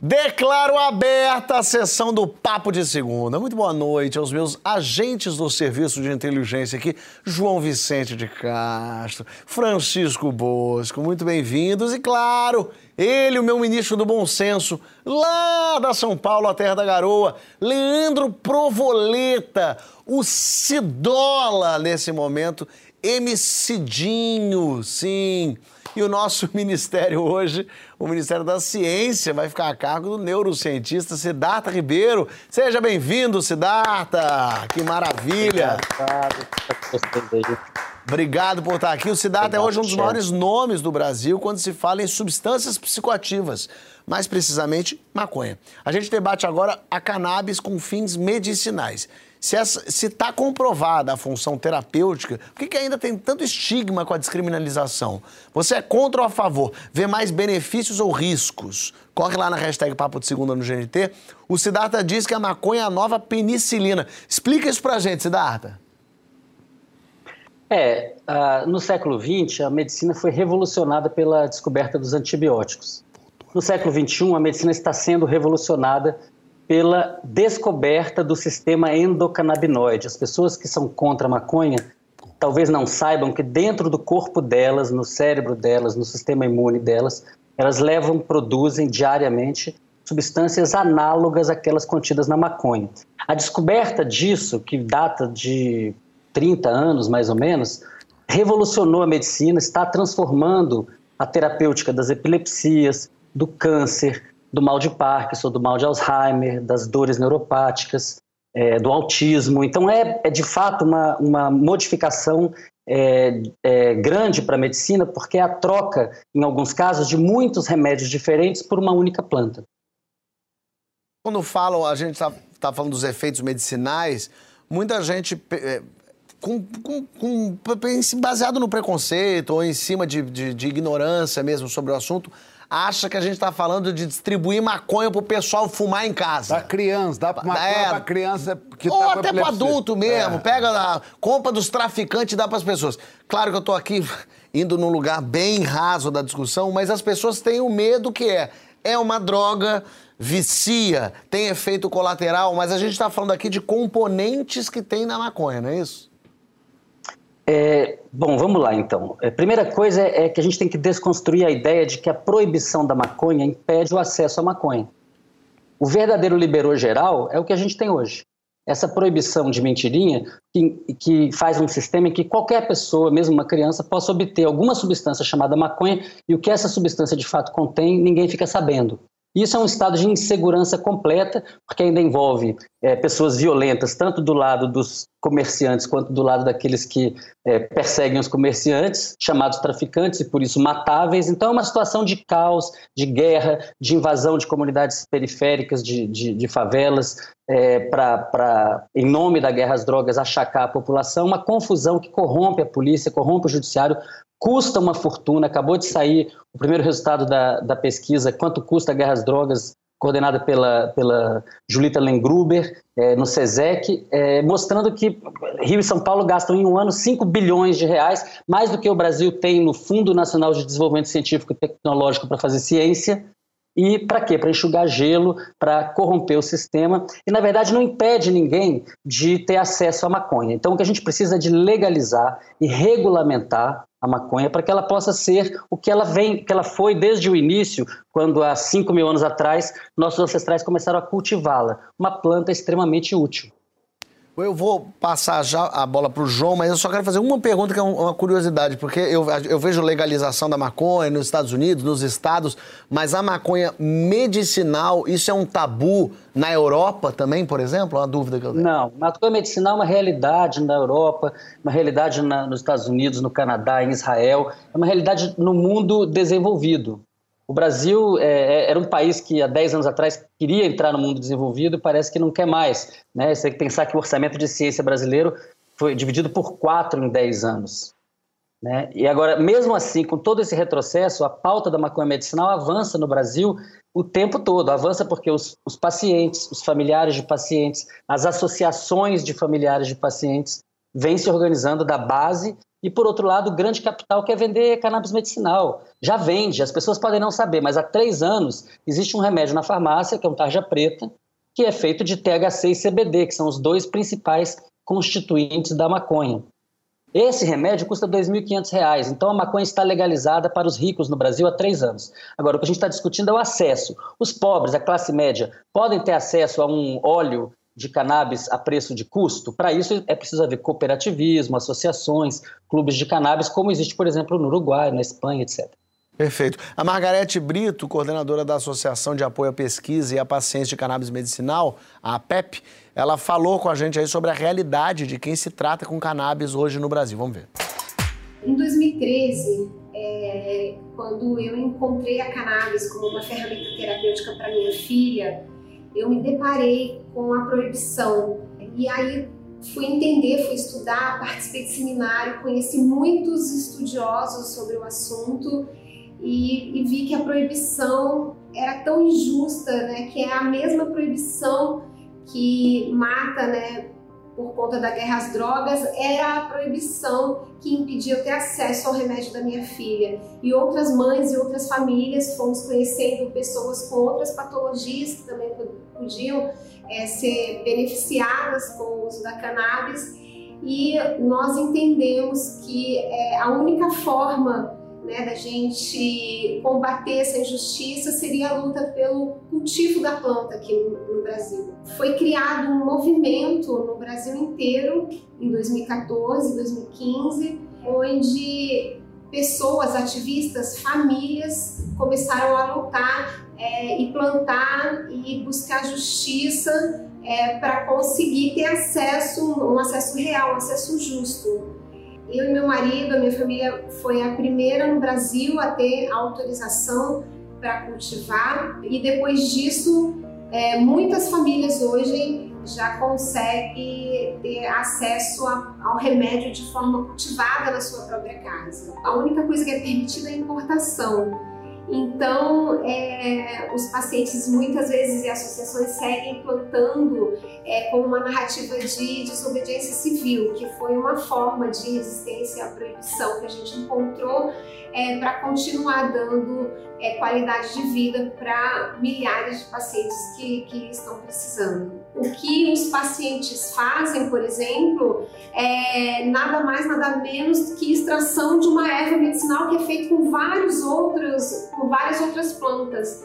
Declaro aberta a sessão do Papo de Segunda. Muito boa noite aos meus agentes do Serviço de Inteligência aqui, João Vicente de Castro, Francisco Bosco, muito bem-vindos. E claro, ele, o meu ministro do Bom Senso, lá da São Paulo, a terra da garoa, Leandro Provoleta, o Cidola nesse momento, Emicidinho, sim. E o nosso ministério hoje, o Ministério da Ciência, vai ficar a cargo do neurocientista Siddhartha Ribeiro. Seja bem-vindo, Siddhartha! Que maravilha! Obrigado. Obrigado por estar aqui. O Siddhartha é hoje um dos maiores nomes do Brasil quando se fala em substâncias psicoativas, mais precisamente maconha. A gente debate agora a cannabis com fins medicinais. Se está comprovada a função terapêutica, por que, que ainda tem tanto estigma com a descriminalização? Você é contra ou a favor? Vê mais benefícios ou riscos? Corre lá na hashtag Papo de Segunda no GNT. O Siddhartha diz que a maconha é a nova penicilina. Explica isso pra gente, Siddhartha. É, uh, no século XX, a medicina foi revolucionada pela descoberta dos antibióticos. No século XXI, a medicina está sendo revolucionada pela descoberta do sistema endocannabinoide. As pessoas que são contra a maconha talvez não saibam que dentro do corpo delas, no cérebro delas, no sistema imune delas, elas levam, produzem diariamente substâncias análogas àquelas contidas na maconha. A descoberta disso, que data de 30 anos mais ou menos, revolucionou a medicina, está transformando a terapêutica das epilepsias, do câncer, do mal de Parkinson, do mal de Alzheimer, das dores neuropáticas, é, do autismo. Então, é, é de fato uma, uma modificação é, é, grande para a medicina, porque é a troca, em alguns casos, de muitos remédios diferentes por uma única planta. Quando falam, a gente está tá falando dos efeitos medicinais, muita gente é, com, com, com, baseado no preconceito ou em cima de, de, de ignorância mesmo sobre o assunto, acha que a gente está falando de distribuir maconha pro pessoal fumar em casa. Da criança, dá maconha é, pra criança que Ou tá até pro adulto mesmo. É. Pega a compra dos traficantes e dá pras pessoas. Claro que eu tô aqui indo num lugar bem raso da discussão, mas as pessoas têm o medo que é. É uma droga, vicia, tem efeito colateral, mas a gente está falando aqui de componentes que tem na maconha, não é isso? É, bom, vamos lá então. A é, primeira coisa é, que a gente tem que desconstruir a ideia de que a proibição da maconha impede o acesso à maconha. O verdadeiro liberou geral é o que a gente tem hoje. Essa proibição de mentirinha que, que faz um sistema em que qualquer pessoa, mesmo uma criança, possa obter alguma substância chamada maconha e o que essa substância de fato contém, ninguém fica sabendo. Isso é um estado de insegurança completa, porque ainda envolve é, pessoas violentas, tanto do lado dos comerciantes quanto do lado daqueles que é, perseguem os comerciantes, chamados traficantes e por isso matáveis. Então é uma situação de caos, de guerra, de invasão de comunidades periféricas, de, de, de favelas, é, para, em nome da guerra às drogas, achacar a população, uma confusão que corrompe a polícia, corrompe o judiciário, custa uma fortuna. Acabou de sair o primeiro resultado da, da pesquisa, quanto custa a guerra às drogas, coordenada pela, pela Julita Lengruber, é, no SESEC, é, mostrando que Rio e São Paulo gastam em um ano 5 bilhões de reais, mais do que o Brasil tem no Fundo Nacional de Desenvolvimento Científico e Tecnológico para fazer ciência, e para quê? Para enxugar gelo, para corromper o sistema. E, na verdade, não impede ninguém de ter acesso à maconha. Então, o que a gente precisa é de legalizar e regulamentar a maconha para que ela possa ser o que ela vem, que ela foi desde o início, quando há 5 mil anos atrás nossos ancestrais começaram a cultivá-la. Uma planta extremamente útil. Eu vou passar já a bola para o João, mas eu só quero fazer uma pergunta que é uma curiosidade, porque eu, eu vejo legalização da maconha nos Estados Unidos, nos estados, mas a maconha medicinal, isso é um tabu na Europa também, por exemplo? É uma dúvida que eu tenho. Não, maconha medicinal é uma realidade na Europa, uma realidade na, nos Estados Unidos, no Canadá, em Israel, é uma realidade no mundo desenvolvido. O Brasil é, é, era um país que há 10 anos atrás queria entrar no mundo desenvolvido e parece que não quer mais. Né? Você tem que pensar que o orçamento de ciência brasileiro foi dividido por quatro em 10 anos. Né? E agora, mesmo assim, com todo esse retrocesso, a pauta da maconha medicinal avança no Brasil o tempo todo. Avança porque os, os pacientes, os familiares de pacientes, as associações de familiares de pacientes vem se organizando da base e, por outro lado, o grande capital quer vender cannabis medicinal. Já vende, as pessoas podem não saber, mas há três anos existe um remédio na farmácia, que é um tarja preta, que é feito de THC e CBD, que são os dois principais constituintes da maconha. Esse remédio custa R$ 2.500, então a maconha está legalizada para os ricos no Brasil há três anos. Agora, o que a gente está discutindo é o acesso. Os pobres, a classe média, podem ter acesso a um óleo de cannabis a preço de custo? Para isso é preciso haver cooperativismo, associações, clubes de cannabis, como existe, por exemplo, no Uruguai, na Espanha, etc. Perfeito. A Margarete Brito, coordenadora da Associação de Apoio à Pesquisa e à Paciência de Cannabis Medicinal, a APEP, ela falou com a gente aí sobre a realidade de quem se trata com cannabis hoje no Brasil. Vamos ver. Em 2013, é, quando eu encontrei a cannabis como uma ferramenta terapêutica para minha filha, eu me deparei com a proibição. E aí fui entender, fui estudar, participei de seminário, conheci muitos estudiosos sobre o assunto e, e, vi que a proibição era tão injusta, né, que é a mesma proibição que mata, né, por conta da guerra às drogas, era a proibição que impedia eu ter acesso ao remédio da minha filha. E outras mães e outras famílias fomos conhecendo pessoas com outras patologias que também podiam é, ser beneficiadas com o uso da cannabis. E nós entendemos que é, a única forma né, da gente combater essa injustiça seria a luta pelo cultivo da planta aqui no, no, Brasil. Foi criado um movimento no Brasil inteiro em 2014, 2015, onde pessoas, ativistas, famílias começaram a lutar é, e plantar e buscar justiça é, para conseguir ter acesso, um acesso real, um acesso justo eu e meu marido, a minha família foi a primeira no Brasil a ter autorização para cultivar e depois disso é, muitas famílias hoje já conseguem ter acesso a, ao remédio de forma cultivada na sua própria casa. A única coisa que é permitida é a importação. Então, é, os pacientes muitas vezes e associações seguem plantando é, com uma narrativa de desobediência civil, que foi uma forma de resistência à proibição que a gente encontrou é, para continuar dando é, qualidade de vida para milhares de pacientes que, que estão precisando. O que os pacientes fazem, por exemplo, é nada mais, nada menos que extração de uma erva medicinal que é feita com vários outros, com várias outras plantas.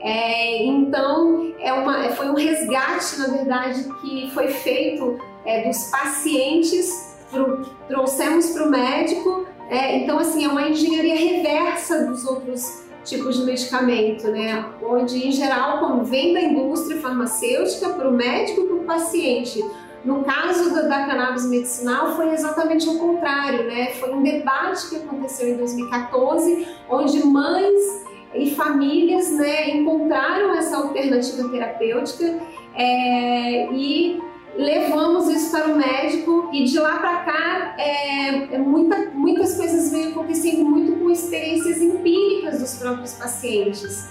É, então, é uma, foi um resgate, na verdade, que foi feito é, dos pacientes, pro, trouxemos para o médico. É, então, assim, é uma engenharia reversa dos outros tipos de medicamento, né? Onde, em geral, como vem da indústria farmacêutica para o médico e para o paciente. No caso da, cannabis medicinal, foi exatamente o contrário, né? Foi um debate que aconteceu em 2014, onde mães e famílias né, encontraram essa alternativa terapêutica é, e levamos isso para o médico e de lá para cá é, é, muita, muitas coisas vêm acontecendo muito com experiências empíricas dos próprios pacientes.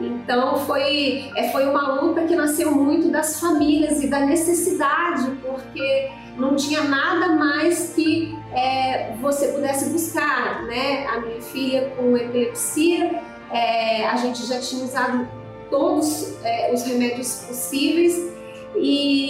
Então foi, é, foi uma luta que nasceu muito das famílias e da necessidade, porque não tinha nada mais que é, você pudesse buscar, né? A minha filha com epilepsia, é, a gente já tinha usado todos é, os remédios possíveis e,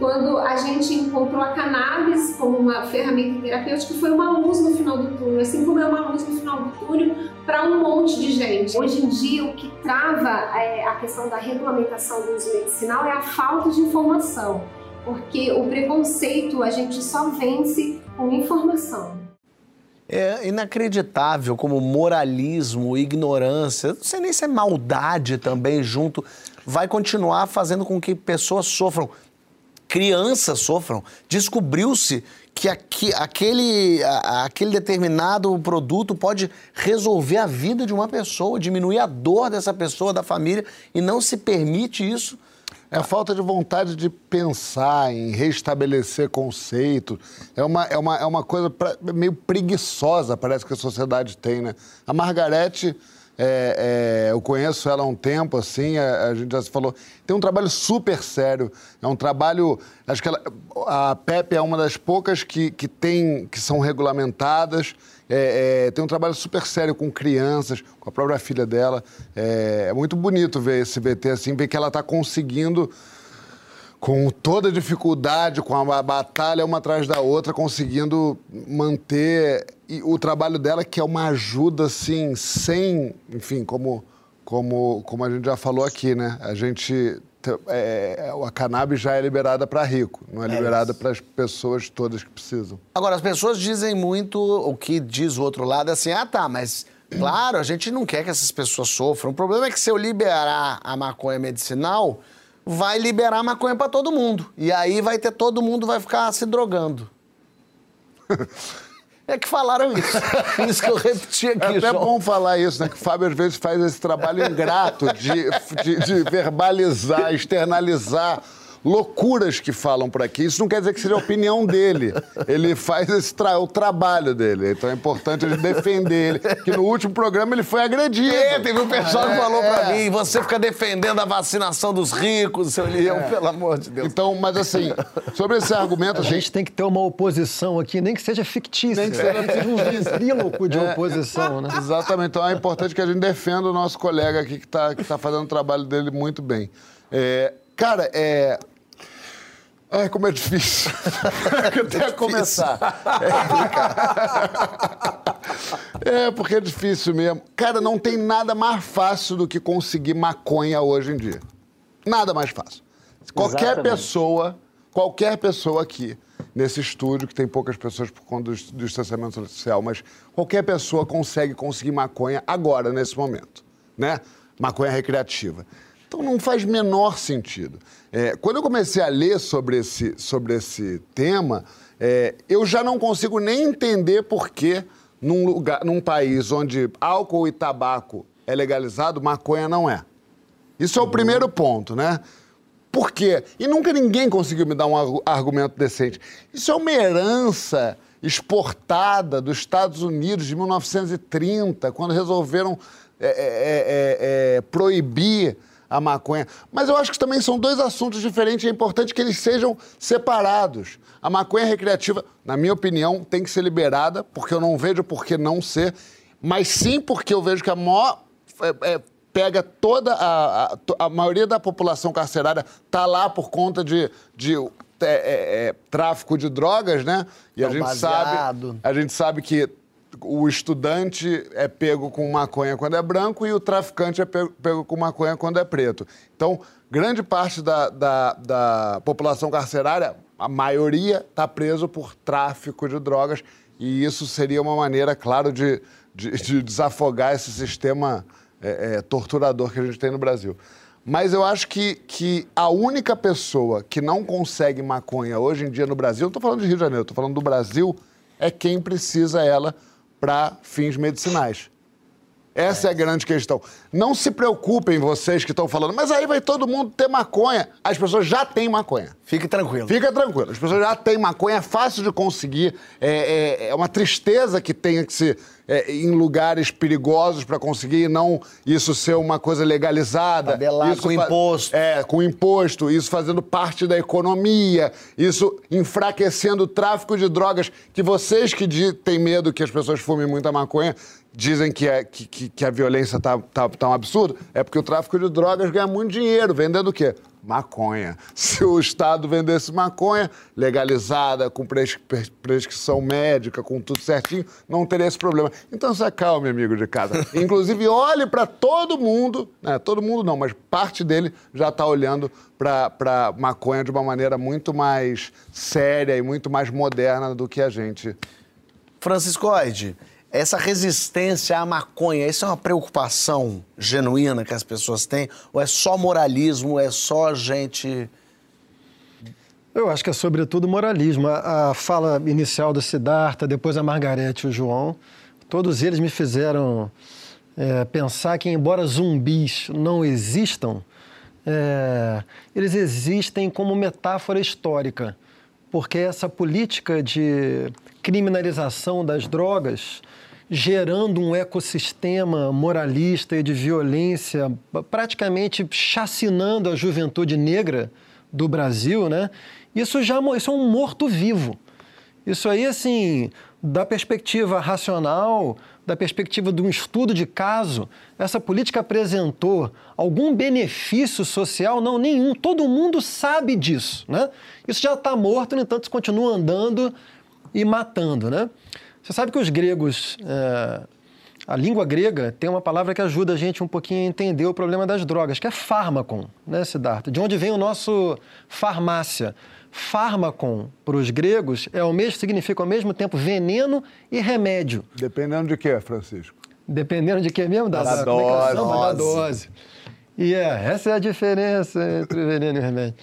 quando a gente encontrou a cannabis como uma ferramenta terapêutica, foi uma luz no final do túnel, assim como é uma luz no final do túnel para um monte de gente. Hoje em dia, o que trava é, a questão da regulamentação do uso medicinal é a falta de informação, porque o preconceito a gente só vence com informação. É inacreditável como moralismo, ignorância, não sei nem se é maldade também junto vai continuar fazendo com que pessoas sofram, crianças sofram. Descobriu-se que aqui, aquele, a, aquele determinado produto pode resolver a vida de uma pessoa, diminuir a dor dessa pessoa, da família, e não se permite isso. É a falta de vontade de pensar em restabelecer conceitos. É uma, é uma, é uma coisa pra, meio preguiçosa, parece que a sociedade tem, né? A Margarete É, é, eu conheço ela há um tempo, assim, a, a, gente já se falou. Tem um trabalho super sério. É um trabalho. Acho que ela, a PEP é uma das poucas que, que, tem, que são regulamentadas. É, é, tem um trabalho super sério com crianças, com a própria filha dela. É, é muito bonito ver esse BT assim, ver que ela está conseguindo com toda dificuldade, com a batalha uma atrás da outra, conseguindo manter o trabalho dela, que é uma ajuda, assim, sem, enfim, como, como, como a gente já falou aqui, né? A gente. É, a cannabis já é liberada para rico, não é, é liberada para as pessoas todas que precisam. Agora, as pessoas dizem muito, o que diz o outro lado é assim: ah, tá, mas claro, a gente não quer que essas pessoas sofram. O problema é que se eu liberar a maconha medicinal, vai liberar maconha para todo mundo. E aí vai ter todo mundo vai ficar se drogando. É que falaram isso. Isso que eu repeti aqui, É até João. bom falar isso, né? Que o Fábio às vezes faz esse trabalho ingrato de, de, de verbalizar, externalizar loucuras que falam por aqui. Isso não quer dizer que seja a opinião dele. Ele faz esse tra o trabalho dele. Então é importante a gente defender ele. Que no último programa ele foi agredido. É, teve um pessoal que É, falou pra é. mim, você fica defendendo a vacinação dos ricos, seu Leão, pelo amor de Deus. Então, mas assim, sobre esse argumento, A gente tem que ter uma oposição aqui, nem que seja fictícia. Nem que seja de um ventríloco de oposição, né? Exatamente. Então é importante que a gente defenda o nosso colega aqui que está que tá fazendo o trabalho dele muito bem. É, cara, é. Ai, como é difícil. Até começar. É, é, porque é difícil mesmo. Cara, não tem nada mais fácil do que conseguir maconha hoje em dia. Nada mais fácil. Qualquer Exatamente. pessoa, qualquer pessoa aqui, nesse estúdio, que tem poucas pessoas por conta do, do distanciamento social, mas qualquer pessoa consegue conseguir maconha agora, nesse momento, né? Maconha recreativa. Então não faz menor sentido. É, quando eu comecei a ler sobre esse, sobre esse tema, é, eu já não consigo nem entender por que num, lugar, num país onde álcool e tabaco é legalizado, maconha não é. Isso é o primeiro ponto, né? Por quê? E nunca ninguém conseguiu me dar um argu- argumento decente. Isso é uma herança exportada dos Estados Unidos de 1930, quando resolveram é, é, é, é, proibir a maconha. Mas eu acho que também são dois assuntos diferentes e é importante que eles sejam separados. A maconha recreativa, na minha opinião, tem que ser liberada, porque eu não vejo por que não ser, mas sim porque eu vejo que a maior é, é, pega toda a, a, a maioria da população carcerária tá lá por conta de, de é, é, é, tráfico de drogas, né? E a É gente baseado. sabe, a gente sabe que o estudante é pego com maconha quando é branco e o traficante é pego, pego com maconha quando é preto. Então, grande parte da, da, da população carcerária, a maioria está preso por tráfico de drogas e isso seria uma maneira, claro, de, de, de desafogar esse sistema é, é, torturador que a gente tem no Brasil. Mas eu acho que, que a única pessoa que não consegue maconha hoje em dia no Brasil, não estou falando de Rio de Janeiro, estou falando do Brasil, é quem precisa ela para fins medicinais. Essa é a grande questão. Não se preocupem vocês que estão falando, mas aí vai todo mundo ter maconha. As pessoas já têm maconha. Fique tranquilo. Fica tranquilo, as pessoas já têm maconha, é fácil de conseguir. É, é- é uma tristeza que tenha que ser é, em lugares perigosos para conseguir e não isso ser uma coisa legalizada. Isso com imposto. É, com imposto, isso fazendo parte da economia, isso enfraquecendo o tráfico de drogas, que vocês que têm medo que as pessoas fumem muita maconha, dizem que, é, que, que- que a violência tá, tá, tá um absurdo, é porque o tráfico de drogas ganha muito dinheiro, vendendo o quê? Maconha. Se o Estado vendesse maconha legalizada, com pres- prescrição médica, com tudo certinho, não teria esse problema. Então se acalme, amigo de casa. Inclusive, olhe para todo mundo, né? todo mundo não, mas parte dele já está olhando para maconha de uma maneira muito mais séria e muito mais moderna do que a gente. Franciscoide, essa resistência à maconha, isso é uma preocupação genuína que as pessoas têm? Ou é só moralismo, é só gente. Eu acho que é sobretudo moralismo. A, a fala inicial do Siddhartha, depois a Margarete e o João, todos eles me fizeram é, pensar que, embora zumbis não existam, é, eles existem como metáfora histórica, porque essa política de criminalização das drogas gerando um ecossistema moralista e de violência, praticamente chacinando a juventude negra do Brasil, né? Isso já isso é um morto-vivo. Isso aí, assim, da perspectiva racional, da perspectiva de um estudo de caso, essa política apresentou algum benefício social? Não, nenhum. Todo mundo sabe disso, né? Isso já está morto, no entanto, continua andando e matando, né? Você sabe que os gregos, é, a língua grega tem uma palavra que ajuda a gente um pouquinho a entender o problema das drogas, que é fármacon, né, Siddhartha? De onde vem o nosso farmácia. Fármacon, para os gregos, é o mesmo, significa ao mesmo tempo veneno e remédio. Dependendo de quê, Francisco? Dependendo de quê mesmo? Da, da, da dose. Da dose. E é, essa é a diferença entre veneno e remédio.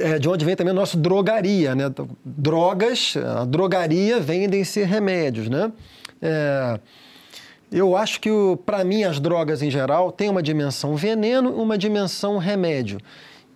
É, de onde vem também o nosso drogaria, né? Drogas, a drogaria vendem-se remédios, né? É, eu acho que, para mim, as drogas em geral têm uma dimensão veneno e uma dimensão remédio.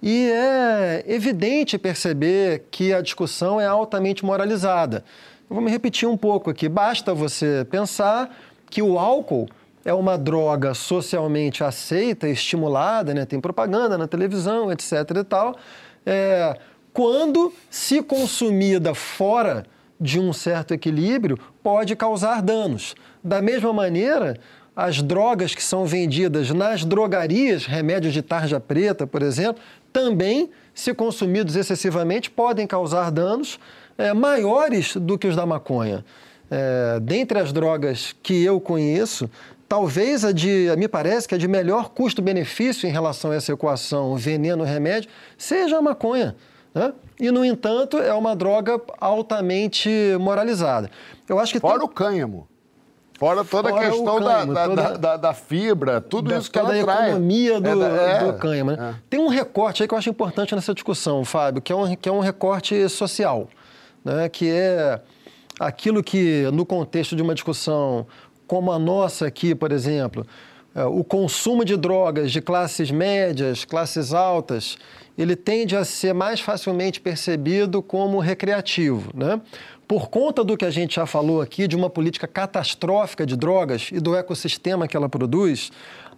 E é evidente perceber que a discussão é altamente moralizada. Eu vou me repetir um pouco aqui. Basta você pensar que o álcool é uma droga socialmente aceita, estimulada, né? tem propaganda na televisão, etc. e tal, é, quando, se consumida fora de um certo equilíbrio, pode causar danos. Da mesma maneira, as drogas que são vendidas nas drogarias, remédios de tarja preta, por exemplo, também, se consumidos excessivamente, podem causar danos é, maiores do que os da maconha. É, dentre as drogas que eu conheço, talvez a de, me parece que a de melhor custo-benefício em relação a essa equação veneno-remédio seja a maconha. Né? E, no entanto, é uma droga altamente moralizada. Eu acho que Fora tem... o cânhamo. Fora toda Fora a questão cânhamo, da, toda... Da, da, fibra, tudo da, isso que ela traz. a economia do, é, do cânhamo. Né? É. Tem um recorte aí que eu acho importante nessa discussão, Fábio, que é um, que é um recorte social, né? que é aquilo que, no contexto de uma discussão como a nossa aqui, por exemplo, é, o consumo de drogas de classes médias, classes altas, ele tende a ser mais facilmente percebido como recreativo, né? Por conta do que a gente já falou aqui, de uma política catastrófica de drogas e do ecossistema que ela produz,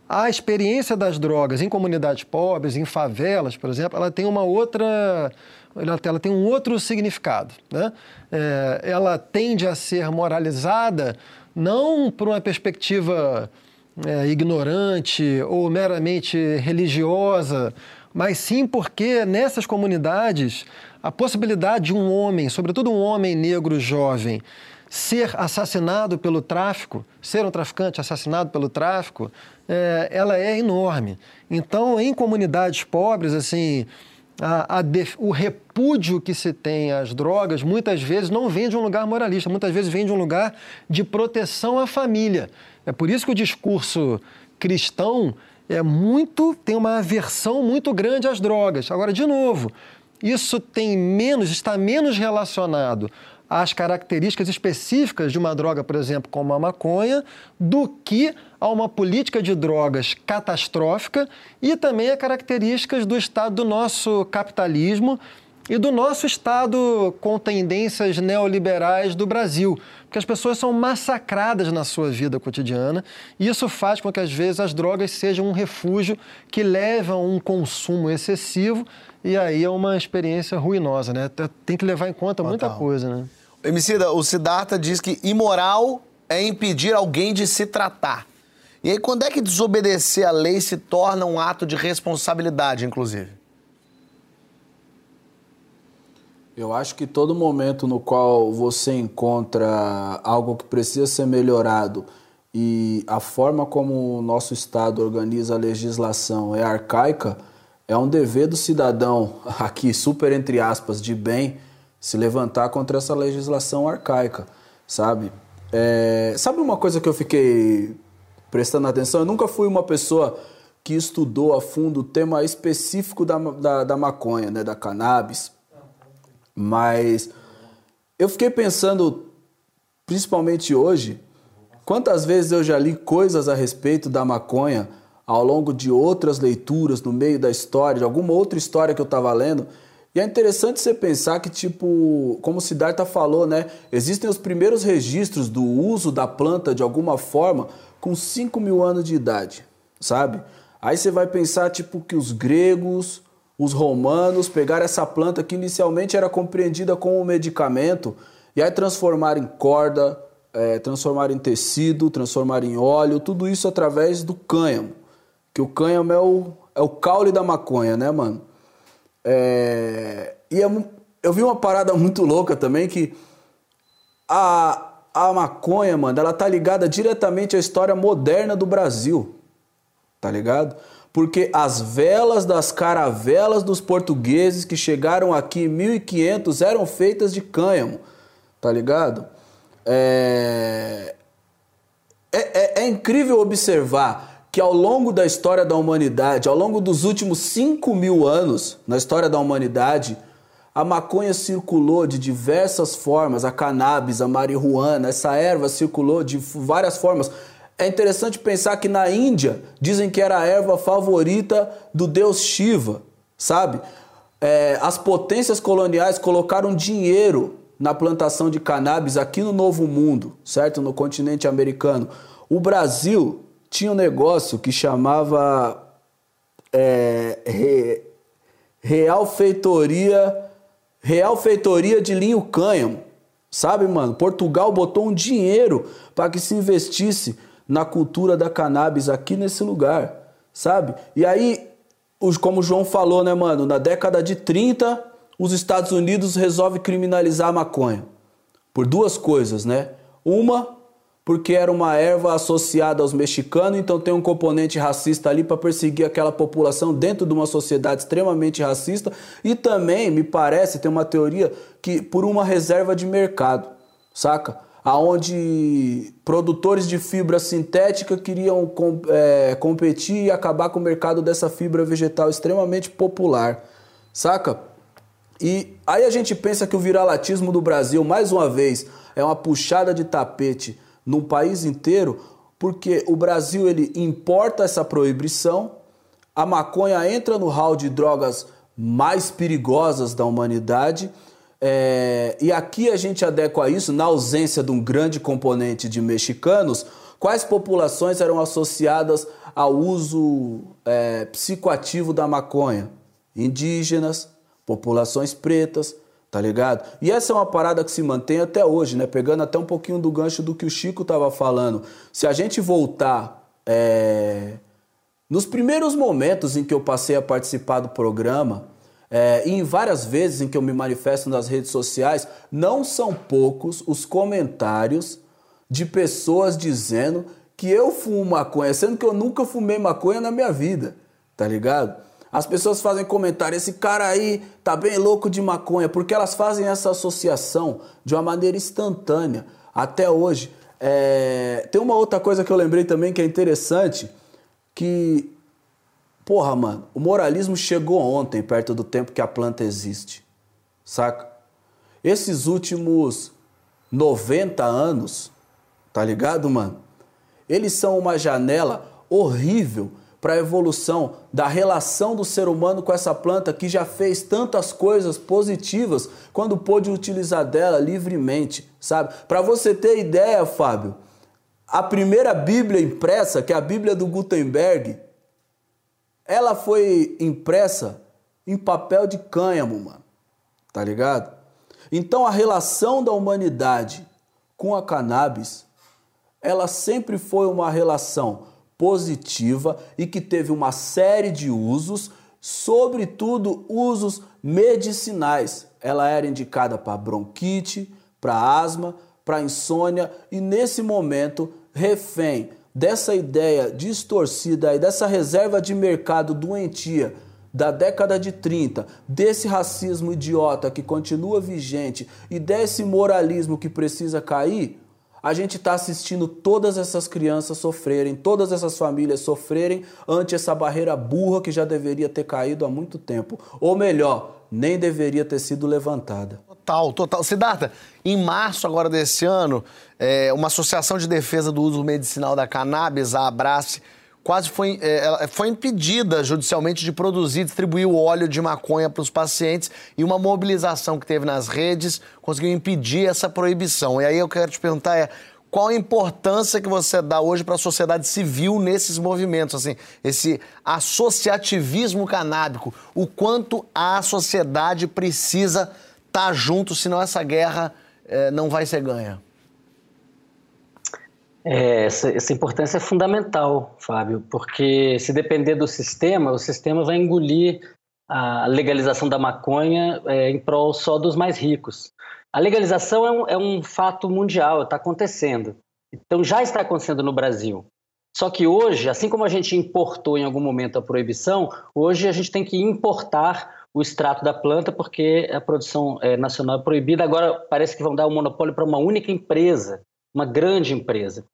a experiência das drogas em comunidades pobres, em favelas, por exemplo, ela tem uma outra, ela, tem um outro significado, né? É, ela tende a ser moralizada não por uma perspectiva é, ignorante ou meramente religiosa, mas sim porque nessas comunidades a possibilidade de um homem, sobretudo um homem negro jovem, ser assassinado pelo tráfico, ser um traficante assassinado pelo tráfico, é, ela é enorme. Então, em comunidades pobres, assim, a, a def... o repúdio que se tem às drogas muitas vezes não vem de um lugar moralista, muitas vezes vem de um lugar de proteção à família. É por isso que o discurso cristão é muito tem uma aversão muito grande às drogas. Agora, de novo, isso tem menos, está menos relacionado às características específicas de uma droga, por exemplo, como a maconha, do que a uma política de drogas catastrófica e também a características do estado do nosso capitalismo e do nosso Estado com tendências neoliberais do Brasil. Porque as pessoas são massacradas na sua vida cotidiana e isso faz com que, às vezes, as drogas sejam um refúgio que leva a um consumo excessivo e aí é uma experiência ruinosa, né? Tem que levar em conta muita coisa, né? Emicida, o Siddhartha diz que imoral é impedir alguém de se tratar. E aí, quando é que desobedecer a lei se torna um ato de responsabilidade, inclusive? Eu acho que todo momento no qual você encontra algo que precisa ser melhorado e a forma como o nosso Estado organiza a legislação é arcaica, é um dever do cidadão, aqui super entre aspas, de bem, se levantar contra essa legislação arcaica, sabe? É, sabe uma coisa que eu fiquei prestando atenção? Eu nunca fui uma pessoa que estudou a fundo o tema específico da, da, da maconha, né, da cannabis, mas eu fiquei pensando, principalmente hoje, quantas vezes eu já li coisas a respeito da maconha ao longo de outras leituras, no meio da história, de alguma outra história que eu estava lendo, E é interessante você pensar que, tipo, como o Siddhartha falou, né? Existem os primeiros registros do uso da planta de alguma forma com 5 mil anos de idade, sabe? Aí você vai pensar, tipo, que os gregos, os romanos pegaram essa planta que inicialmente era compreendida como um medicamento e aí transformaram em corda, é, transformaram em tecido, transformaram em óleo, tudo isso através do cânhamo. Que o cânhamo é o, é o caule da maconha, né, mano? É, e é, eu vi uma parada muito louca também que a, a maconha, mano, ela tá ligada diretamente à história moderna do Brasil. Tá ligado? Porque as velas das caravelas dos portugueses que chegaram aqui em 1500 eram feitas de cânhamo. Tá ligado? É... É, é, é incrível observar que ao longo da história da humanidade, ao longo dos últimos 5 mil anos na história da humanidade, a maconha circulou de diversas formas, a cannabis, a marihuana, essa erva circulou de várias formas. É interessante pensar que na Índia dizem que era a erva favorita do deus Shiva, sabe? É, as potências coloniais colocaram dinheiro na plantação de cannabis aqui no Novo Mundo, certo? No continente americano. O Brasil tinha um negócio que chamava é, Re, Real Feitoria Real Feitoria de Linho Cânhamo. Sabe, mano? Portugal botou um dinheiro para que se investisse na cultura da cannabis aqui nesse lugar, sabe? E aí, como o João falou, né, mano? Na década de 30, os Estados Unidos resolvem criminalizar a maconha. Por duas coisas, né? Uma, porque era uma erva associada aos mexicanos, então tem um componente racista ali para perseguir aquela população dentro de uma sociedade extremamente racista. E também, me parece, tem uma teoria que por uma reserva de mercado, saca? Aonde produtores de fibra sintética queriam é, competir e acabar com o mercado dessa fibra vegetal extremamente popular, saca? E aí a gente pensa que o viralatismo do Brasil, mais uma vez, é uma puxada de tapete no país inteiro, porque o Brasil ele importa essa proibição, a maconha entra no hall de drogas mais perigosas da humanidade. É, e aqui a gente adequa isso, na ausência de um grande componente de mexicanos, quais populações eram associadas ao uso é, psicoativo da maconha? Indígenas, populações pretas, Tá ligado? E essa é uma parada que se mantém até hoje, né? Pegando até um pouquinho do gancho do que o Chico tava falando. Se a gente voltar. É... Nos primeiros momentos em que eu passei a participar do programa, é, e em várias vezes em que eu me manifesto nas redes sociais, não são poucos os comentários de pessoas dizendo que eu fumo maconha, sendo que eu nunca fumei maconha na minha vida, tá ligado? As pessoas fazem comentário, esse cara aí tá bem louco de maconha, porque elas fazem essa associação de uma maneira instantânea. Até hoje. É... Tem uma outra coisa que eu lembrei também que é interessante, que, porra, mano, o moralismo chegou ontem, perto do tempo que a planta existe, saca? Esses últimos 90 anos, tá ligado, mano? Eles são uma janela horrível para a evolução da relação do ser humano com essa planta que já fez tantas coisas positivas quando pôde utilizar dela livremente, sabe? Para você ter ideia, Fábio, a primeira Bíblia impressa, que é a Bíblia do Gutenberg, ela foi impressa em papel de cânhamo, mano. Tá ligado? Então a relação da humanidade com a cannabis, ela sempre foi uma relação positiva e que teve uma série de usos, sobretudo usos medicinais. Ela era indicada para bronquite, para asma, para insônia e nesse momento refém dessa ideia distorcida e dessa reserva de mercado doentia da década de 30, desse racismo idiota que continua vigente e desse moralismo que precisa cair, a gente está assistindo todas essas crianças sofrerem, todas essas famílias sofrerem ante essa barreira burra que já deveria ter caído há muito tempo. Ou melhor, nem deveria ter sido levantada. Total, total. Siddhartha, em março agora desse ano, é, uma associação de defesa do uso medicinal da cannabis, a Abrace, quase foi, é, foi impedida judicialmente de produzir e distribuir o óleo de maconha para os pacientes e uma mobilização que teve nas redes conseguiu impedir essa proibição. E aí eu quero te perguntar é qual a importância que você dá hoje para a sociedade civil nesses movimentos, assim, esse associativismo canábico, o quanto a sociedade precisa estar tá junto, senão essa guerra é, não vai ser ganha. É, essa, essa, importância é fundamental, Fábio, porque se depender do sistema, o sistema vai engolir a legalização da maconha é, em prol só dos mais ricos. A legalização é um, é um fato mundial, está acontecendo. Então já está acontecendo no Brasil. Só que hoje, assim como a gente importou em algum momento a proibição, hoje a gente tem que importar o extrato da planta porque a produção é, nacional é proibida. Agora parece que vão dar o um monopólio para uma única empresa, uma grande empresa.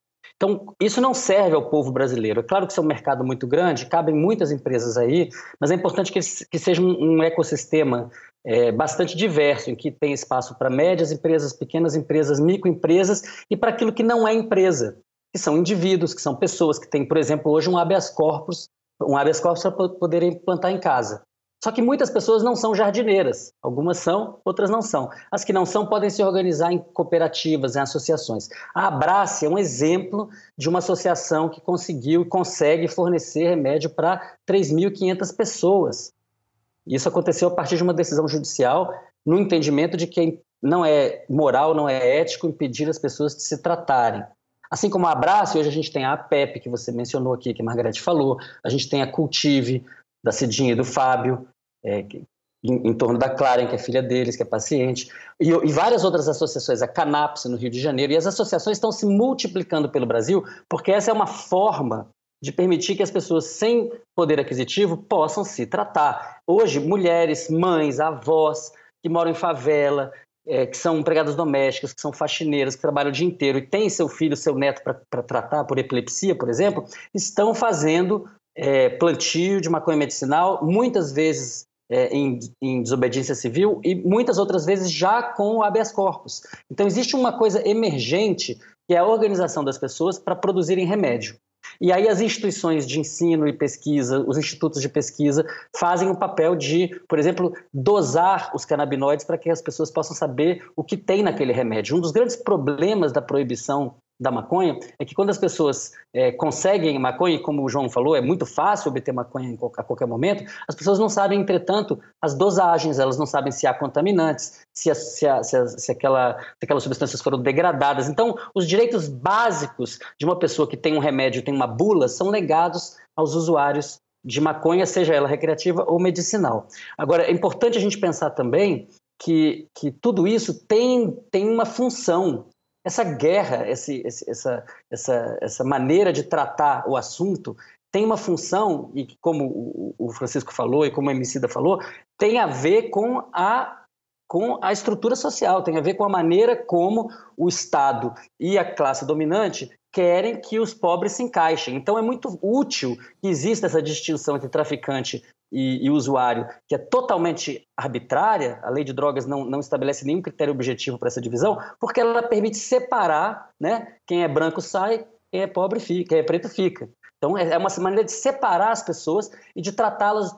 Então, isso não serve ao povo brasileiro. É claro que isso é um mercado muito grande, cabem muitas empresas aí, mas é importante que, que seja um, ecossistema é, bastante diverso, em que tem espaço para médias empresas, pequenas empresas, microempresas e para aquilo que não é empresa, que são indivíduos, que são pessoas que têm, por exemplo, hoje um habeas corpus, um habeas corpus para poderem plantar em casa. Só que muitas pessoas não são jardineiras. Algumas são, outras não são. As que não são podem se organizar em cooperativas, em associações. A Abrace é um exemplo de uma associação que conseguiu e consegue fornecer remédio para 3.500 pessoas. Isso aconteceu a partir de uma decisão judicial, no entendimento de que não é moral, não é ético impedir as pessoas de se tratarem. Assim como a Abrace, hoje a gente tem a APEP, que você mencionou aqui, que a Margarete falou, a gente tem a Cultive, da Cidinha e do Fábio, é, em, em, torno da Clara, que é filha deles, que é paciente, e, e, várias outras associações, a Canapse no Rio de Janeiro, e as associações estão se multiplicando pelo Brasil, porque essa é uma forma de permitir que as pessoas sem poder aquisitivo possam se tratar. Hoje, mulheres, mães, avós que moram em favela, é, que são empregadas domésticas, que são faxineiras, que trabalham o dia inteiro e têm seu filho, seu neto para tratar por epilepsia, por exemplo, estão fazendo é, plantio de maconha medicinal, muitas vezes é, em, em, desobediência civil e muitas outras vezes já com habeas corpus. Então existe uma coisa emergente que é a organização das pessoas para produzirem remédio. E aí as instituições de ensino e pesquisa, os institutos de pesquisa, fazem o papel de, por exemplo, dosar os canabinoides para que as pessoas possam saber o que tem naquele remédio. Um dos grandes problemas da proibição da maconha é que quando as pessoas é, conseguem maconha, como o João falou, é muito fácil obter maconha a qualquer momento, as pessoas não sabem, entretanto, as dosagens, elas não sabem se há contaminantes, se, a, se, a, se, a, se, aquela, se aquelas substâncias foram degradadas. Então, os direitos básicos de uma pessoa que tem um remédio, tem uma bula, são negados aos usuários de maconha, seja ela recreativa ou medicinal. Agora, é importante a gente pensar também que, que tudo isso tem, tem uma função essa guerra, esse, esse, essa, essa, essa maneira de tratar o assunto tem uma função, e como o Francisco falou e como a Emicida falou, tem a ver com a, com a estrutura social, tem a ver com a maneira como o Estado e a classe dominante querem que os pobres se encaixem. Então é muito útil que exista essa distinção entre traficante e, e, usuário, que é totalmente arbitrária, a lei de drogas não, não estabelece nenhum critério objetivo para essa divisão, porque ela permite separar né, quem é branco sai, quem é pobre fica, quem é preto fica. Então é, é uma maneira de separar as pessoas e de tratá-las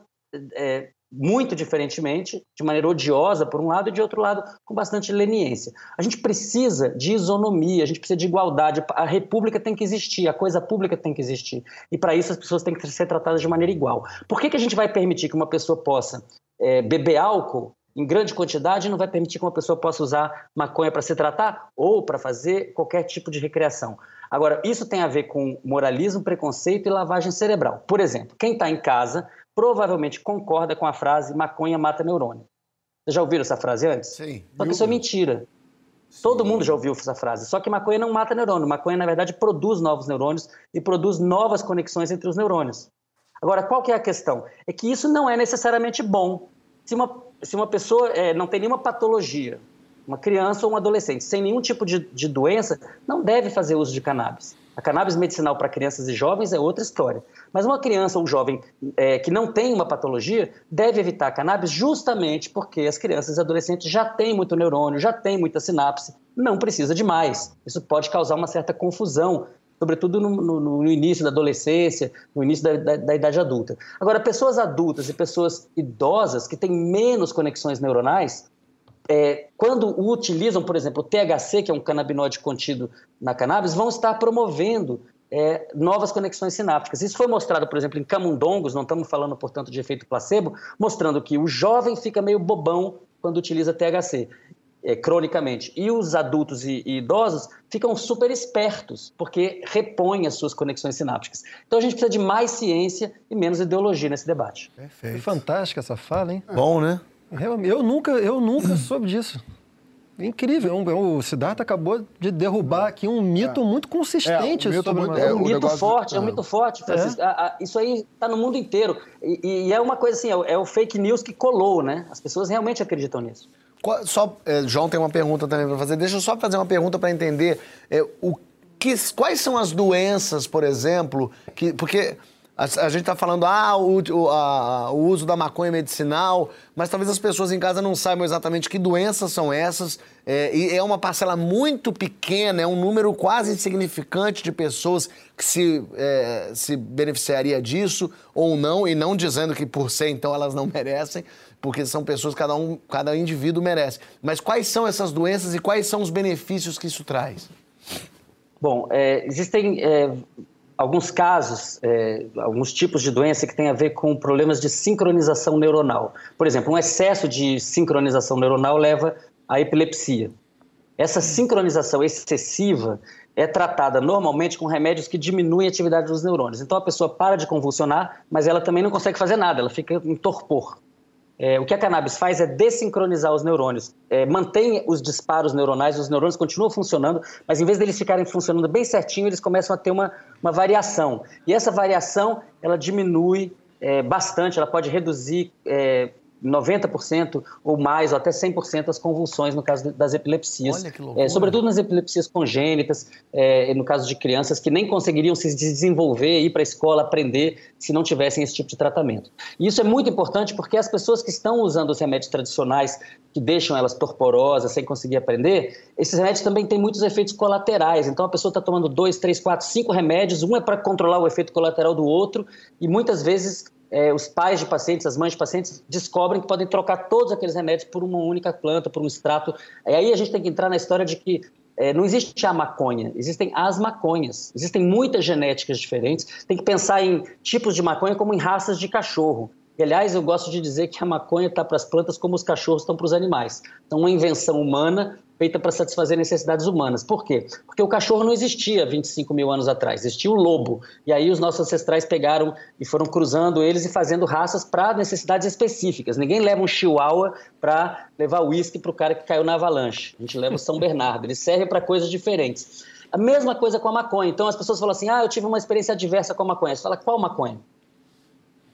é, muito diferentemente, de maneira odiosa por um lado e de outro lado com bastante leniência. A gente precisa de isonomia, a gente precisa de igualdade, a república tem que existir, a coisa pública tem que existir. E para isso as pessoas têm que ser tratadas de maneira igual. Por que, que a gente vai permitir que uma pessoa possa é, beber álcool em grande quantidade e não vai permitir que uma pessoa possa usar maconha para se tratar ou para fazer qualquer tipo de recreação? Agora, isso tem a ver com moralismo, preconceito e lavagem cerebral. Por exemplo, quem está em casa provavelmente concorda com a frase maconha mata neurônio. Vocês já ouviram essa frase antes? Sim. Só que isso é mentira. Sim. Todo mundo já ouviu essa frase. Só que maconha não mata neurônio. Maconha, na verdade, produz novos neurônios e produz novas conexões entre os neurônios. Agora, qual que é a questão? É que isso não é necessariamente bom. Se uma, se uma pessoa é, não tem nenhuma patologia, uma criança ou um adolescente sem nenhum tipo de, de doença, não deve fazer uso de cannabis. A cannabis medicinal para crianças e jovens é outra história. Mas uma criança ou um jovem é, que não tem uma patologia deve evitar cannabis justamente porque as crianças e adolescentes já têm muito neurônio, já têm muita sinapse, não precisa de mais. Isso pode causar uma certa confusão sobretudo no, no, no início da adolescência, no início da, da, da, idade adulta. Agora, pessoas adultas e pessoas idosas que têm menos conexões neuronais, é, quando utilizam, por exemplo, o THC, que é um canabinoide contido na cannabis, vão estar promovendo é, novas conexões sinápticas. Isso foi mostrado, por exemplo, em camundongos, não estamos falando, portanto, de efeito placebo, mostrando que o jovem fica meio bobão quando utiliza THC. É, cronicamente. E os adultos e, e, idosos ficam super espertos, porque repõem as suas conexões sinápticas. Então a gente precisa de mais ciência e menos ideologia nesse debate. Perfeito. Fantástica essa fala, hein? Bom, né? Eu nunca, eu nunca soube disso. Incrível. O Siddhartha acabou de derrubar aqui um mito é. muito consistente é, um mito sobre muito, é, um mito forte, é um mito forte, Francisco. É. Isso aí está no mundo inteiro. E, e, é uma coisa assim, é, é, o fake news que colou, né? As pessoas realmente acreditam nisso. Só, é, João tem uma pergunta também para fazer. Deixa eu só fazer uma pergunta para entender é, o que, quais são as doenças, por exemplo, que porque a, a gente está falando, ah, o, o, a, o, uso da maconha medicinal, mas talvez as pessoas em casa não saibam exatamente que doenças são essas. É, e é uma parcela muito pequena, é um número quase insignificante de pessoas que se, é, se beneficiaria disso ou não, e não dizendo que por ser então elas não merecem, porque são pessoas, cada um, cada indivíduo merece. Mas quais são essas doenças e quais são os benefícios que isso traz? Bom, é, existem é, alguns casos, é, alguns tipos de doença que têm a ver com problemas de sincronização neuronal. Por exemplo, um excesso de sincronização neuronal leva à epilepsia. Essa sincronização excessiva é tratada normalmente com remédios que diminuem a atividade dos neurônios. Então a pessoa para de convulsionar, mas ela também não consegue fazer nada, ela fica em torpor. É, o que a cannabis faz é desincronizar os neurônios, é, mantém os disparos neuronais, os neurônios continuam funcionando, mas em vez deles ficarem funcionando bem certinho, eles começam a ter uma, uma variação. E essa variação, ela diminui é, bastante, ela pode reduzir é, 90% ou mais, ou até 100% as convulsões no caso das epilepsias. Olha que loucura. É, sobretudo nas epilepsias congênitas, é, no caso de crianças que nem conseguiriam se desenvolver, ir para a escola, aprender, se não tivessem esse tipo de tratamento. E isso é muito importante porque as pessoas que estão usando os remédios tradicionais, que deixam elas torporosas, sem conseguir aprender, esses remédios também têm muitos efeitos colaterais. Então a pessoa está tomando dois, três, quatro, cinco remédios, um é para controlar o efeito colateral do outro, e muitas vezes é, os pais de pacientes, as mães de pacientes, descobrem que podem trocar todos aqueles remédios por uma única planta, por um extrato. E aí a gente tem que entrar na história de que é, não existe a maconha, existem as maconhas. Existem muitas genéticas diferentes. Tem que pensar em tipos de maconha como em raças de cachorro. E, aliás, eu gosto de dizer que a maconha está para as plantas como os cachorros estão para os animais. Então, uma invenção humana feita para satisfazer necessidades humanas. Por quê? Porque o cachorro não existia 25 mil anos atrás, existia o lobo. E aí os nossos ancestrais pegaram e foram cruzando eles e fazendo raças para necessidades específicas. Ninguém leva um chihuahua para levar uísque para o cara que caiu na avalanche. A gente leva o São Bernardo. Ele serve para coisas diferentes. A mesma coisa com a maconha. Então as pessoas falam assim: ah, eu tive uma experiência adversa com a maconha. Você fala, qual maconha?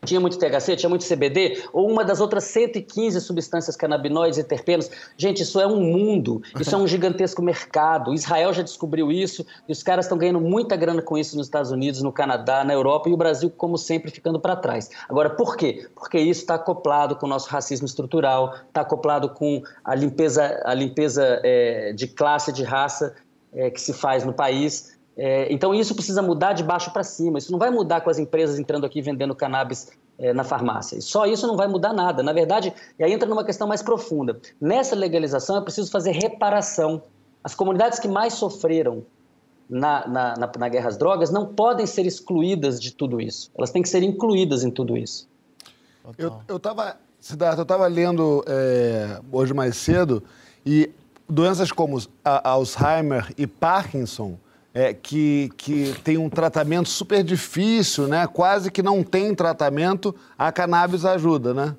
Tinha muito THC, tinha muito CBD, ou uma das outras 115 substâncias canabinoides e terpenos. Gente, isso é um mundo, isso é um gigantesco mercado. Israel já descobriu isso e os caras estão ganhando muita grana com isso nos Estados Unidos, no Canadá, na Europa e o Brasil, como sempre, ficando para trás. Agora, por quê? Porque isso está acoplado com o nosso racismo estrutural, está acoplado com a limpeza, a limpeza é, de classe, de raça é, que se faz no país. É, então isso precisa mudar de baixo para cima. Isso não vai mudar com as empresas entrando aqui vendendo cannabis é, na farmácia. Só isso não vai mudar nada. Na verdade, e aí entra numa questão mais profunda. Nessa legalização é preciso fazer reparação. As comunidades que mais sofreram na, na, na, na guerra às drogas não podem ser excluídas de tudo isso. Elas têm que ser incluídas em tudo isso. Eu estava, Siddhartha, eu estava lendo é, hoje mais cedo e doenças como Alzheimer e Parkinson é, que, que tem um tratamento super difícil, né? Quase que não tem tratamento, a cannabis ajuda, né?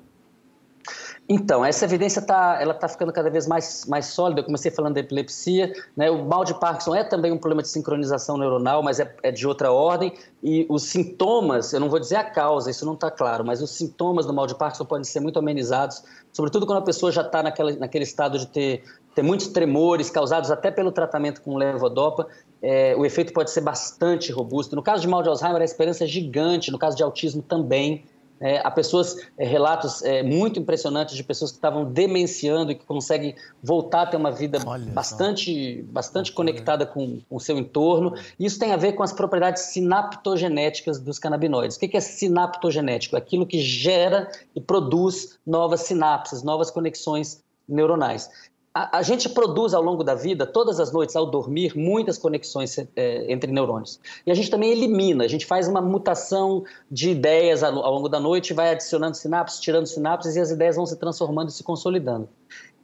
Então, essa evidência está ela tá ficando cada vez mais, mais sólida. Eu comecei falando da epilepsia. Né? O mal de Parkinson é também um problema de sincronização neuronal, mas é, é de outra ordem. E os sintomas, eu não vou dizer a causa, isso não está claro, mas os sintomas do mal de Parkinson podem ser muito amenizados, sobretudo quando a pessoa já está naquele estado de ter, ter muitos tremores causados até pelo tratamento com levodopa é, o efeito pode ser bastante robusto. No caso de mal de Alzheimer, a esperança é gigante, no caso de autismo também. É, há pessoas, é, relatos é, muito impressionantes de pessoas que estavam demenciando e que conseguem voltar a ter uma vida bastante, bastante conectada com, com o seu entorno. Isso tem a ver com as propriedades sinaptogenéticas dos canabinoides. O que é sinaptogenético? Aquilo que gera e produz novas sinapses, novas conexões neuronais a, a, gente produz ao longo da vida, todas as noites ao dormir, muitas conexões é, entre neurônios. E a gente também elimina, a gente faz uma mutação de ideias ao, ao longo da noite, vai adicionando sinapses, tirando sinapses e as ideias vão se transformando e se consolidando.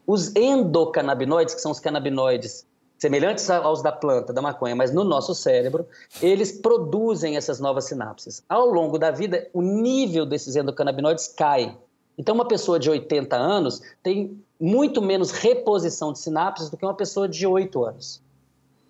Os endocannabinoides, que são os canabinoides semelhantes aos da planta, da maconha, mas no nosso cérebro, eles produzem essas novas sinapses. Ao longo da vida, o nível desses endocannabinoides cai. Então, uma pessoa de 80 anos tem muito menos reposição de sinapses do que uma pessoa de 8 anos.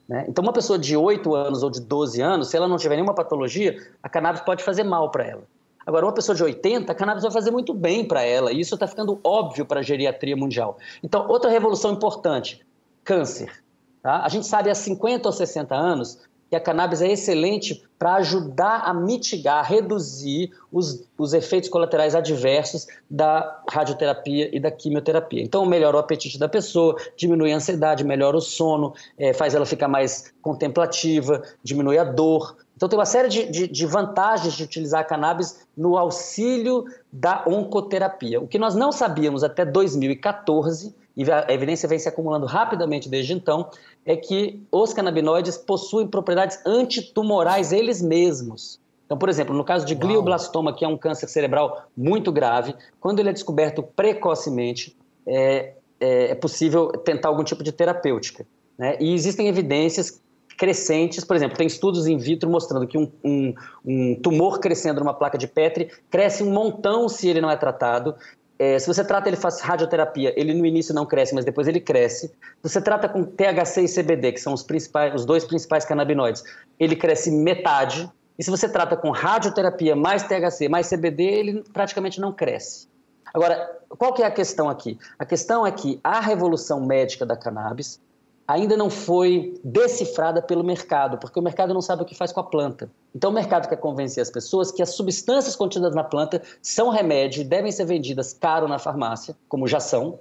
Né? Então, uma pessoa de 8 anos ou de 12 anos, se ela não tiver nenhuma patologia, a cannabis pode fazer mal para ela. Agora, uma pessoa de 80, a cannabis vai fazer muito bem para ela, e isso está ficando óbvio para a geriatria mundial. Então, outra revolução importante: câncer. Tá? A gente sabe há 50 ou 60 anos que a cannabis é excelente para ajudar a mitigar, reduzir os, os efeitos colaterais adversos da radioterapia e da quimioterapia. Então, melhora o apetite da pessoa, diminui a ansiedade, melhora o sono, é, faz ela ficar mais contemplativa, diminui a dor. Então, tem uma série de, de, de vantagens de utilizar a cannabis no auxílio da oncoterapia. O que nós não sabíamos até 2014 e a evidência vem se acumulando rapidamente desde então, é que os canabinoides possuem propriedades antitumorais eles mesmos. Então, por exemplo, no caso de glioblastoma, que é um câncer cerebral muito grave, quando ele é descoberto precocemente, é, é, é possível tentar algum tipo de terapêutica. Né? E existem evidências crescentes, por exemplo, tem estudos in vitro mostrando que um, um, um, tumor crescendo numa placa de Petri cresce um montão se ele não é tratado, é, se você trata ele faz radioterapia, ele no início não cresce, mas depois ele cresce. Se você trata com THC e CBD, que são os, principais, os dois principais canabinoides, ele cresce metade. E se você trata com radioterapia mais THC mais CBD, ele praticamente não cresce. Agora, qual que é a questão aqui? A questão é que a revolução médica da cannabis ainda não foi decifrada pelo mercado, porque o mercado não sabe o que faz com a planta. Então o mercado quer convencer as pessoas que as substâncias contidas na planta são remédio e devem ser vendidas caro na farmácia, como já são,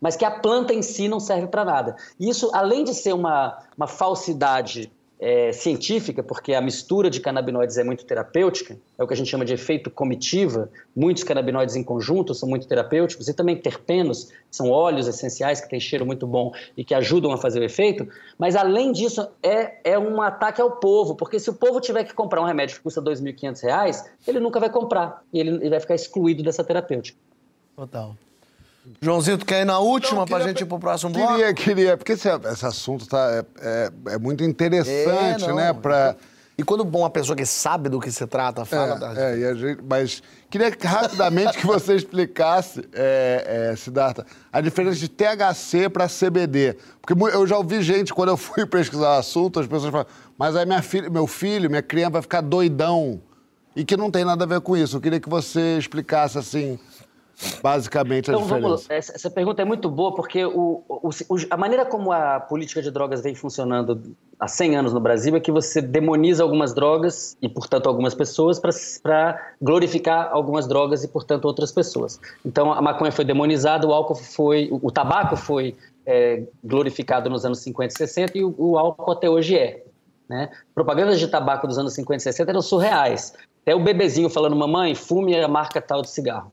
mas que a planta em si não serve para nada. Isso, além de ser uma, uma falsidade é, científica, porque a mistura de canabinoides é muito terapêutica, é o que a gente chama de efeito comitiva. Muitos canabinoides em conjunto são muito terapêuticos, e também terpenos, são óleos essenciais que têm cheiro muito bom e que ajudam a fazer o efeito. Mas, além disso, é, é um ataque ao povo, porque se o povo tiver que comprar um remédio que custa R$ 2.500, ele nunca vai comprar e ele, ele vai ficar excluído dessa terapêutica. Total. Joãozinho, tu quer ir na última para a gente ir para o próximo bloco? Queria, queria, porque esse, esse assunto tá, é, é, é muito interessante, é, né? Pra... E quando uma pessoa que sabe do que se trata fala... É, da... é gente, mas queria rapidamente que você explicasse, é, é, Siddhartha, a diferença de THC para CBD. Porque eu já ouvi gente, quando eu fui pesquisar o assunto, as pessoas falam, mas aí minha filha, meu filho, minha criança vai ficar doidão. E que não tem nada a ver com isso. Eu queria que você explicasse, assim, basicamente a então, diferença. Vamos, essa pergunta é muito boa porque o, o, a maneira como a política de drogas vem funcionando há 100 anos no Brasil é que você demoniza algumas drogas e, portanto, algumas pessoas para glorificar algumas drogas e, portanto, outras pessoas. Então, a maconha foi demonizada, o álcool foi, o, o tabaco foi é, glorificado nos anos 50 e 60 e o, o álcool até hoje é. Né? Propagandas de tabaco dos anos 50 e 60 eram surreais. Até o bebezinho falando, mamãe, fume a marca tal de cigarro.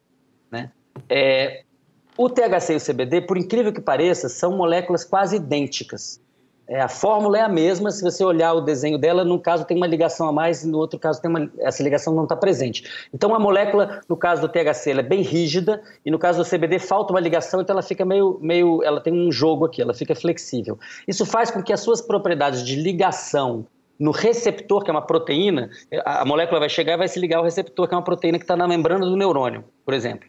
Né? É, o THC e o CBD, por incrível que pareça, são moléculas quase idênticas. É, a fórmula é a mesma, se você olhar o desenho dela, num caso tem uma ligação a mais, no outro caso tem uma, essa ligação não está presente. Então a molécula, no caso do THC, ela é bem rígida, e no caso do CBD falta uma ligação, então ela fica meio, meio ela tem um jogo aqui, ela fica flexível. Isso faz com que as suas propriedades de ligação no receptor, que é uma proteína, a molécula vai chegar e vai se ligar ao receptor, que é uma proteína que está na membrana do neurônio, por exemplo.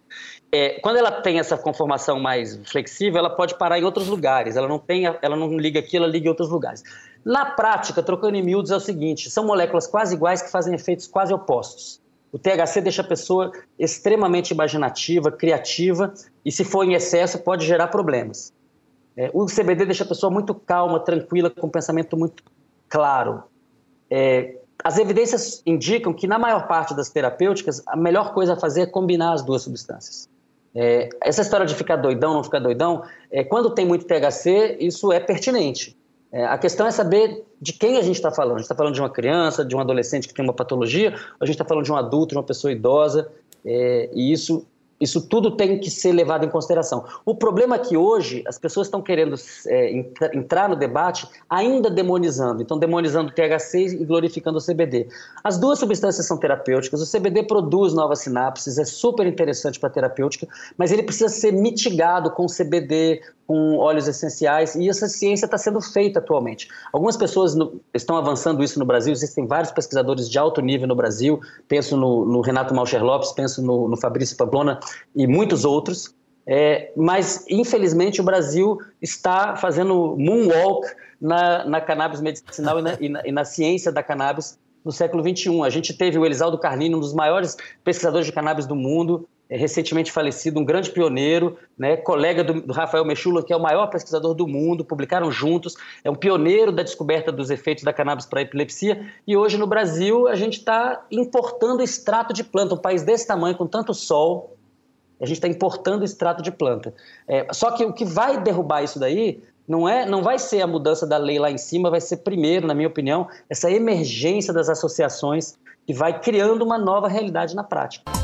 É, quando ela tem essa conformação mais flexível, ela pode parar em outros lugares. Ela não, tem, ela não liga aqui, ela liga em outros lugares. Na prática, trocando em miúdos, é o seguinte: são moléculas quase iguais que fazem efeitos quase opostos. O THC deixa a pessoa extremamente imaginativa, criativa, e se for em excesso, pode gerar problemas. É, o CBD deixa a pessoa muito calma, tranquila, com um pensamento muito claro. É, as evidências indicam que, na maior parte das terapêuticas, a melhor coisa a fazer é combinar as duas substâncias. É, essa história de ficar doidão, não ficar doidão, é, quando tem muito THC, isso é pertinente. É, a questão é saber de quem a gente está falando. A gente está falando de uma criança, de um adolescente que tem uma patologia, ou a gente está falando de um adulto, de uma pessoa idosa, é, e isso isso tudo tem que ser levado em consideração. O problema é que hoje as pessoas estão querendo é, entrar no debate ainda demonizando. Então, demonizando o THC e glorificando o CBD. As duas substâncias são terapêuticas. O CBD produz novas sinapses, é super interessante para terapêutica, mas ele precisa ser mitigado com CBD, com óleos essenciais, e essa ciência está sendo feita atualmente. Algumas pessoas no, estão avançando isso no Brasil, existem vários pesquisadores de alto nível no Brasil, penso no, no Renato Malcher Lopes, penso no, no Fabrício Pamplona e muitos outros, é, mas infelizmente o Brasil está fazendo moonwalk na, na cannabis medicinal e na, e, na, e na ciência da cannabis no século XXI. A gente teve o Elisaldo Carlini, um dos maiores pesquisadores de cannabis do mundo, é, recentemente falecido, um grande pioneiro, né, colega do, do, Rafael Mechula, que é o maior pesquisador do mundo, publicaram juntos, é um pioneiro da descoberta dos efeitos da cannabis para a epilepsia, e hoje no Brasil a gente está importando extrato de planta, um país desse tamanho, com tanto sol, a gente está importando extrato de planta. É, só que o que vai derrubar isso daí não, é, não vai ser a mudança da lei lá em cima, vai ser primeiro, na minha opinião, essa emergência das associações que vai criando uma nova realidade na prática.